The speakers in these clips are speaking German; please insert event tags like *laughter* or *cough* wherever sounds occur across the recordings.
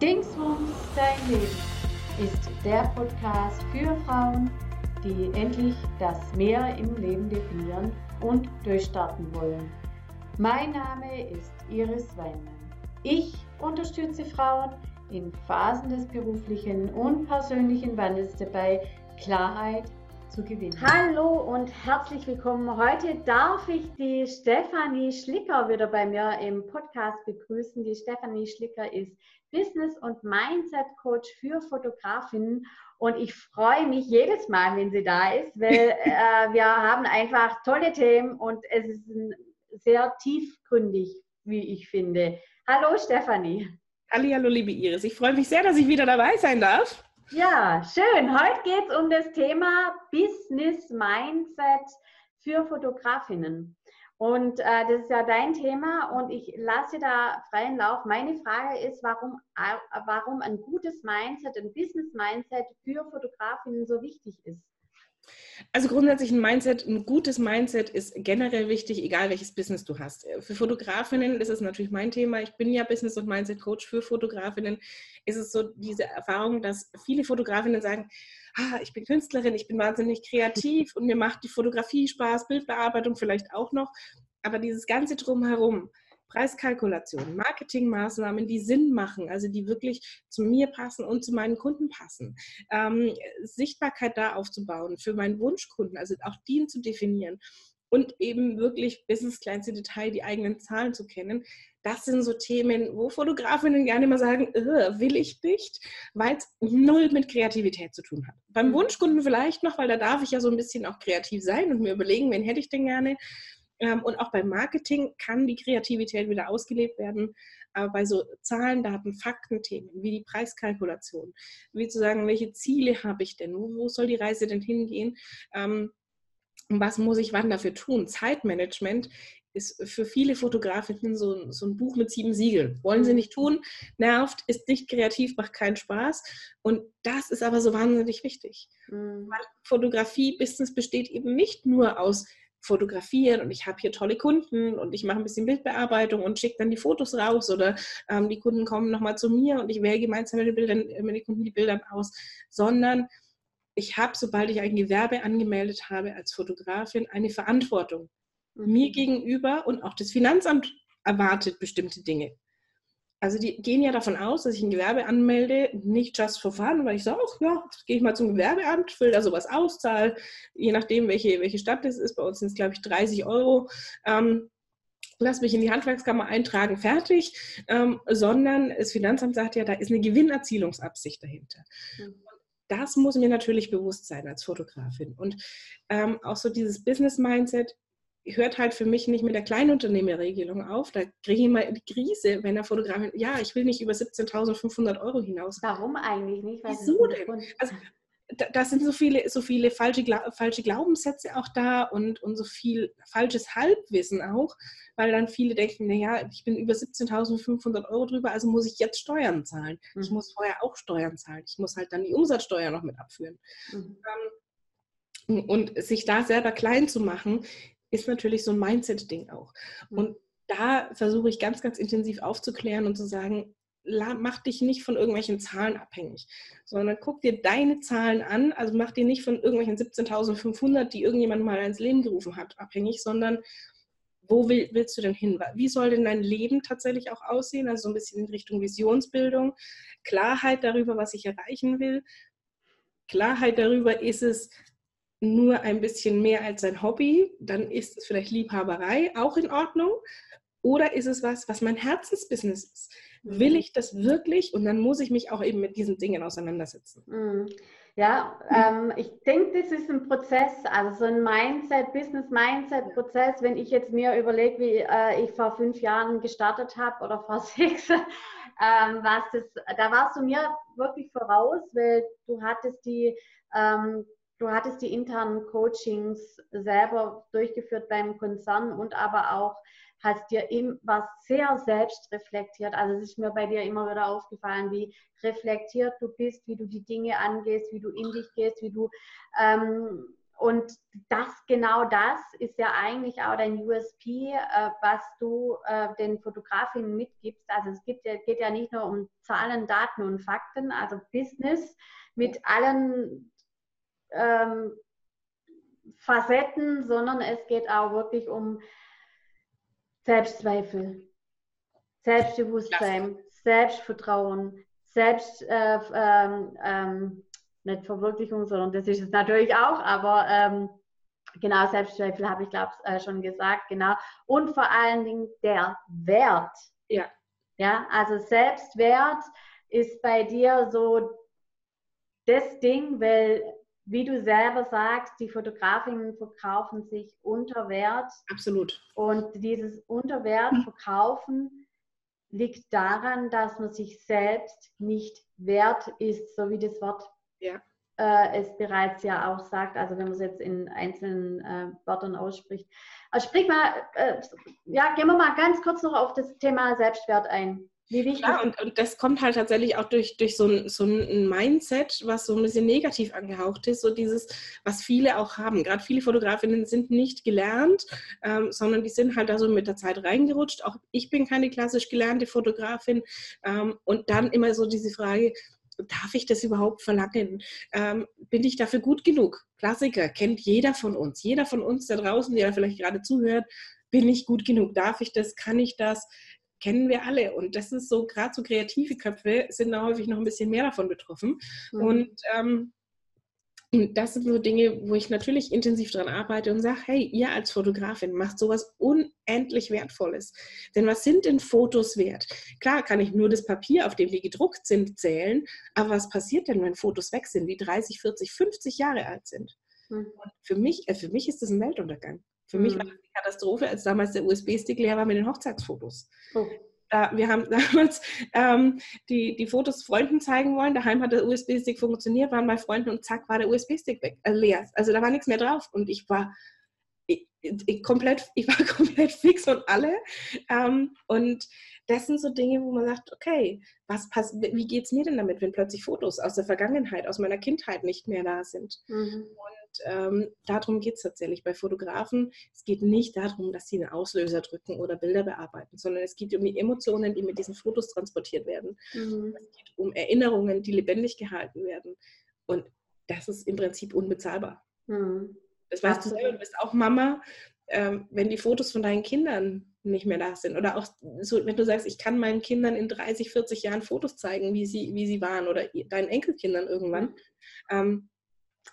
Dingsbums dein Leben ist der Podcast für Frauen, die endlich das Mehr im Leben definieren und durchstarten wollen. Mein Name ist Iris Weinmann. Ich unterstütze Frauen in Phasen des beruflichen und persönlichen Wandels dabei, Klarheit zu gewinnen. Hallo und herzlich willkommen. Heute darf ich die Stefanie Schlicker wieder bei mir im Podcast begrüßen. Die Stefanie Schlicker ist Business- und Mindset-Coach für Fotografinnen. Und ich freue mich jedes Mal, wenn sie da ist, weil *laughs* äh, wir haben einfach tolle Themen und es ist sehr tiefgründig, wie ich finde. Hallo Stefanie. Hallo, liebe Iris. Ich freue mich sehr, dass ich wieder dabei sein darf. Ja, schön. Heute geht es um das Thema Business Mindset für Fotografinnen. Und äh, das ist ja dein Thema und ich lasse da freien Lauf. Meine Frage ist, warum, warum ein gutes Mindset, ein Business Mindset für Fotografinnen so wichtig ist. Also grundsätzlich ein Mindset, ein gutes Mindset ist generell wichtig, egal welches Business du hast. Für Fotografinnen ist es natürlich mein Thema. Ich bin ja Business- und Mindset-Coach für Fotografinnen. Ist es so diese Erfahrung, dass viele Fotografinnen sagen, ah, ich bin Künstlerin, ich bin wahnsinnig kreativ und mir macht die Fotografie Spaß, Bildbearbeitung vielleicht auch noch. Aber dieses ganze Drumherum, Preiskalkulation, Marketingmaßnahmen, die Sinn machen, also die wirklich zu mir passen und zu meinen Kunden passen. Ähm, Sichtbarkeit da aufzubauen für meinen Wunschkunden, also auch den zu definieren und eben wirklich bis ins kleinste Detail die eigenen Zahlen zu kennen. Das sind so Themen, wo Fotografinnen gerne immer sagen, äh, will ich nicht, weil es null mit Kreativität zu tun hat. Beim mhm. Wunschkunden vielleicht noch, weil da darf ich ja so ein bisschen auch kreativ sein und mir überlegen, wen hätte ich denn gerne. Ähm, und auch beim Marketing kann die Kreativität wieder ausgelebt werden. Aber bei so Zahlen, Daten, Fakten-Themen wie die Preiskalkulation, wie zu sagen, welche Ziele habe ich denn, wo, soll die Reise denn hingehen, ähm, was muss ich wann dafür tun? Zeitmanagement ist für viele Fotografinnen so, so, ein Buch mit sieben Siegeln. Wollen sie nicht tun, nervt, ist nicht kreativ, macht keinen Spaß. Und das ist aber so wahnsinnig wichtig. Mhm. Weil Fotografie, Business besteht eben nicht nur aus fotografieren und ich habe hier tolle Kunden und ich mache ein bisschen Bildbearbeitung und schicke dann die Fotos raus oder ähm, die Kunden kommen nochmal zu mir und ich wähle gemeinsam mit den, Bildern, mit den Kunden die Bilder aus, sondern ich habe, sobald ich ein Gewerbe angemeldet habe als Fotografin, eine Verantwortung mhm. mir gegenüber und auch das Finanzamt erwartet bestimmte Dinge. Also die gehen ja davon aus, dass ich ein Gewerbe anmelde, nicht just for fun, weil ich sage, ach ja, jetzt gehe ich mal zum Gewerbeamt, fülle da sowas aus, zahle, je nachdem, welche, welche Stadt das ist, bei uns sind es, glaube ich, 30 Euro, ähm, lass mich in die Handwerkskammer eintragen, fertig, ähm, sondern das Finanzamt sagt ja, da ist eine Gewinnerzielungsabsicht dahinter. Mhm. Das muss mir natürlich bewusst sein als Fotografin. Und ähm, auch so dieses Business-Mindset, hört halt für mich nicht mit der Kleinunternehmerregelung auf. Da kriege ich mal die Krise, wenn der Fotograf, ja, ich will nicht über 17.500 Euro hinaus. Warum eigentlich nicht? Wieso denn? Also, da, da, sind so viele, so viele falsche, falsche Glaubenssätze auch da und, und so viel falsches Halbwissen auch, weil dann viele denken, naja, ich bin über 17.500 Euro drüber, also muss ich jetzt Steuern zahlen. Mhm. Ich muss vorher auch Steuern zahlen. Ich muss halt dann die Umsatzsteuer noch mit abführen. Mhm. Ähm, und sich da selber klein zu machen, ist natürlich so ein Mindset-Ding auch. Mhm. Und da versuche ich ganz, ganz intensiv aufzuklären und zu sagen, mach dich nicht von irgendwelchen Zahlen abhängig, sondern guck dir deine Zahlen an, also mach dir nicht von irgendwelchen 17.500, die irgendjemand mal ins Leben gerufen hat, abhängig, sondern wo will, willst du denn hin? Wie soll denn dein Leben tatsächlich auch aussehen? Also so ein bisschen in Richtung Visionsbildung, Klarheit darüber, was ich erreichen will. Klarheit darüber, ist es nur ein bisschen mehr als sein Hobby, dann ist es vielleicht Liebhaberei auch in Ordnung. Oder ist es was, was mein Herzensbusiness ist? Will mhm. ich das wirklich? Und dann muss ich mich auch eben mit diesen Dingen auseinandersetzen. Mhm. Ja, ähm, ich denke, das ist ein Prozess, also so ein Mindset, Business-Mindset-Prozess. Wenn ich jetzt mir überlege, wie äh, ich vor fünf Jahren gestartet habe oder *laughs* vor sechs, ähm, was das, da warst du mir wirklich voraus, weil du hattest die ähm, Du hattest die internen Coachings selber durchgeführt beim Konzern und aber auch hast dir eben was sehr selbst reflektiert. Also es ist mir bei dir immer wieder aufgefallen, wie reflektiert du bist, wie du die Dinge angehst, wie du in dich gehst, wie du ähm, und das, genau das ist ja eigentlich auch dein USP, äh, was du äh, den Fotografinnen mitgibst. Also es gibt geht ja nicht nur um Zahlen, Daten und Fakten, also Business mit allen ähm, Facetten, sondern es geht auch wirklich um Selbstzweifel, Selbstbewusstsein, Selbstvertrauen, Selbst, äh, ähm, ähm, nicht Verwirklichung, sondern das ist es natürlich auch, aber ähm, genau, Selbstzweifel habe ich, glaube ich, äh, schon gesagt, genau. Und vor allen Dingen der Wert. Ja. Ja, also Selbstwert ist bei dir so das Ding, weil, wie du selber sagst, die Fotografinnen verkaufen sich unter Wert. Absolut. Und dieses Unterwert verkaufen liegt daran, dass man sich selbst nicht wert ist, so wie das Wort ja. äh, es bereits ja auch sagt, also wenn man es jetzt in einzelnen äh, Wörtern ausspricht. Also sprich mal, äh, ja, gehen wir mal ganz kurz noch auf das Thema Selbstwert ein. Ja, und, und, das kommt halt tatsächlich auch durch, durch so, ein, so ein Mindset, was so ein bisschen negativ angehaucht ist, so dieses, was viele auch haben. Gerade viele Fotografinnen sind nicht gelernt, ähm, sondern die sind halt da so mit der Zeit reingerutscht. Auch ich bin keine klassisch gelernte Fotografin. Ähm, und dann immer so diese Frage, darf ich das überhaupt verlangen? Ähm, bin ich dafür gut genug? Klassiker, kennt jeder von uns. Jeder von uns da draußen, der vielleicht gerade zuhört, bin ich gut genug? Darf ich das? Kann ich das? Kennen wir alle. Und das ist so, gerade so kreative Köpfe sind da häufig noch ein bisschen mehr davon betroffen. Mhm. Und ähm, das sind so Dinge, wo ich natürlich intensiv dran arbeite und sage, hey, ihr als Fotografin macht sowas unendlich Wertvolles. Denn was sind denn Fotos wert? Klar kann ich nur das Papier, auf dem die gedruckt sind, zählen, aber was passiert denn, wenn Fotos weg sind, die 30, 40, 50 Jahre alt sind? Mhm. für mich, äh, für mich ist das ein Weltuntergang. Für mhm. mich war das Katastrophe, als damals der USB-Stick leer war mit den Hochzeitsfotos. Oh äh, wir haben *laughs* damals ähm, die, die Fotos Freunden zeigen wollen. Daheim hat der USB-Stick funktioniert, waren bei Freunden und zack war der USB-Stick weg, äh, leer. Also da war nichts mehr drauf. Und ich war ich, ich, komplett, ich war *laughs* komplett fix und alle. Ähm, und das sind so Dinge, wo man sagt, okay, was pass wie geht es mir denn damit, wenn plötzlich Fotos aus der Vergangenheit, aus meiner Kindheit nicht mehr da sind? Mhm. Und ähm, darum geht es tatsächlich bei Fotografen. Es geht nicht darum, dass sie einen Auslöser drücken oder Bilder bearbeiten, sondern es geht um die Emotionen, die mit diesen Fotos transportiert werden. Mhm. Es geht um Erinnerungen, die lebendig gehalten werden. Und das ist im Prinzip unbezahlbar. Mhm. Das weißt du selber, du bist auch Mama. Ähm, wenn die Fotos von deinen Kindern nicht mehr da sind. Oder auch so, wenn du sagst, ich kann meinen Kindern in 30, 40 Jahren Fotos zeigen, wie sie, wie sie waren oder deinen Enkelkindern irgendwann. Mhm. Ähm,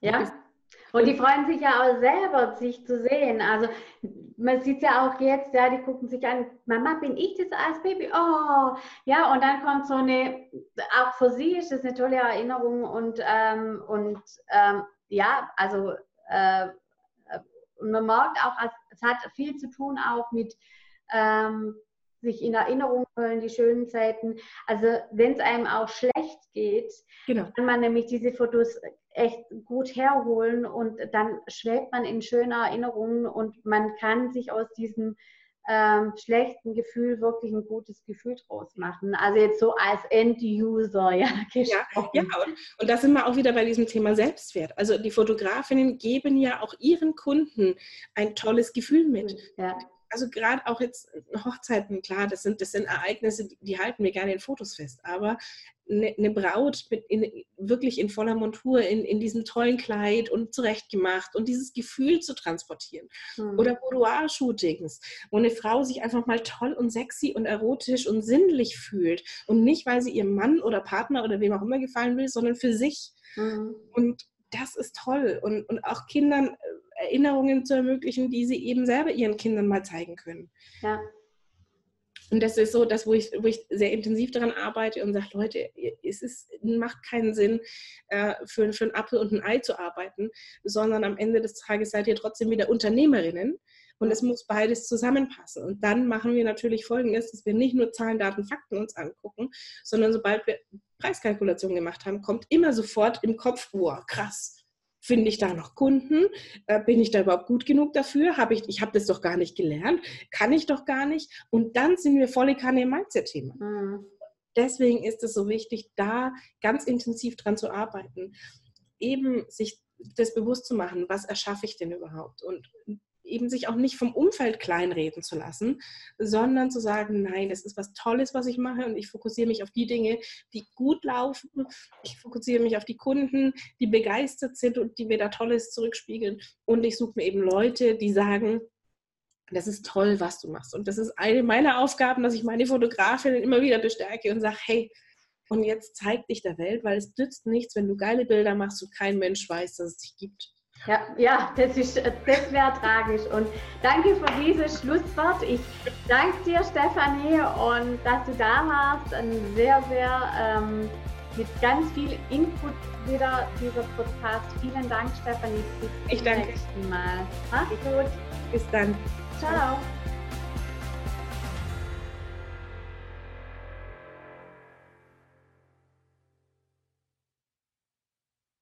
ja. Und die freuen sich ja auch selber, sich zu sehen. Also man sieht ja auch jetzt, ja, die gucken sich an, Mama, bin ich das als Baby? Oh, ja, und dann kommt so eine, auch für sie ist das eine tolle Erinnerung und, ähm, und ähm, ja, also äh, man merkt auch, es hat viel zu tun auch mit ähm, sich in Erinnerung holen, die schönen Zeiten. Also wenn es einem auch schlecht geht, genau. kann man nämlich diese Fotos echt gut herholen und dann schwebt man in schöner Erinnerungen und man kann sich aus diesem ähm, schlechten Gefühl wirklich ein gutes Gefühl draus machen. Also jetzt so als End-User, ja. *laughs* Ja, ja und, und da sind wir auch wieder bei diesem Thema Selbstwert. Also die Fotografinnen geben ja auch ihren Kunden ein tolles Gefühl mit. Ja also gerade auch jetzt Hochzeiten, klar, das sind, das sind Ereignisse, die, die halten wir gerne in Fotos fest, aber eine, eine Braut mit in, wirklich in voller Montur, in, in diesem tollen Kleid und zurechtgemacht und dieses Gefühl zu transportieren. Mhm. Oder Boudoir-Shootings, wo eine Frau sich einfach mal toll und sexy und erotisch und sinnlich fühlt und nicht, weil sie ihrem Mann oder Partner oder wem auch immer gefallen will, sondern für sich. Mhm. Und das ist toll. Und, und auch Kindern äh, Erinnerungen zu ermöglichen, die sie eben selber ihren Kindern mal zeigen können. Ja. Und das ist so das, wo ich, wo ich sehr intensiv daran arbeite und sage, Leute, es ist, macht keinen Sinn, äh, für, für einen Apfel und ein Ei zu arbeiten, sondern am Ende des Tages seid ihr trotzdem wieder Unternehmerinnen und es muss beides zusammenpassen. Und dann machen wir natürlich Folgendes, dass wir nicht nur Zahlen, Daten, Fakten uns angucken, sondern sobald wir Preiskalkulation gemacht haben, kommt immer sofort im Kopf, wow, krass, Finde ich da noch Kunden? Äh, bin ich da überhaupt gut genug dafür? Habe ich, ich habe das doch gar nicht gelernt, kann ich doch gar nicht. Und dann sind wir volle Kanne im Mindset-Thema. Mhm. Deswegen ist es so wichtig, da ganz intensiv dran zu arbeiten. Eben sich das bewusst zu machen, was erschaffe ich denn überhaupt? Und eben sich auch nicht vom Umfeld kleinreden zu lassen, sondern zu sagen, nein, das ist was Tolles, was ich mache und ich fokussiere mich auf die Dinge, die gut laufen. Ich fokussiere mich auf die Kunden, die begeistert sind und die mir da Tolles zurückspiegeln. Und ich suche mir eben Leute, die sagen, das ist toll, was du machst. Und das ist eine meiner Aufgaben, dass ich meine Fotografinnen immer wieder bestärke und sage, hey, und jetzt zeig dich der Welt, weil es nützt nichts, wenn du geile Bilder machst und kein Mensch weiß, dass es dich gibt. Ja, ja das, das wäre tragisch. Und danke für dieses Schlusswort. Ich danke dir, Stefanie, und dass du da warst. Ein sehr, sehr ähm, mit ganz viel Input wieder dieser Podcast. Vielen Dank, Stefanie. Bis ich zum danke. nächsten Mal. Mach's gut. Bis dann. Ciao.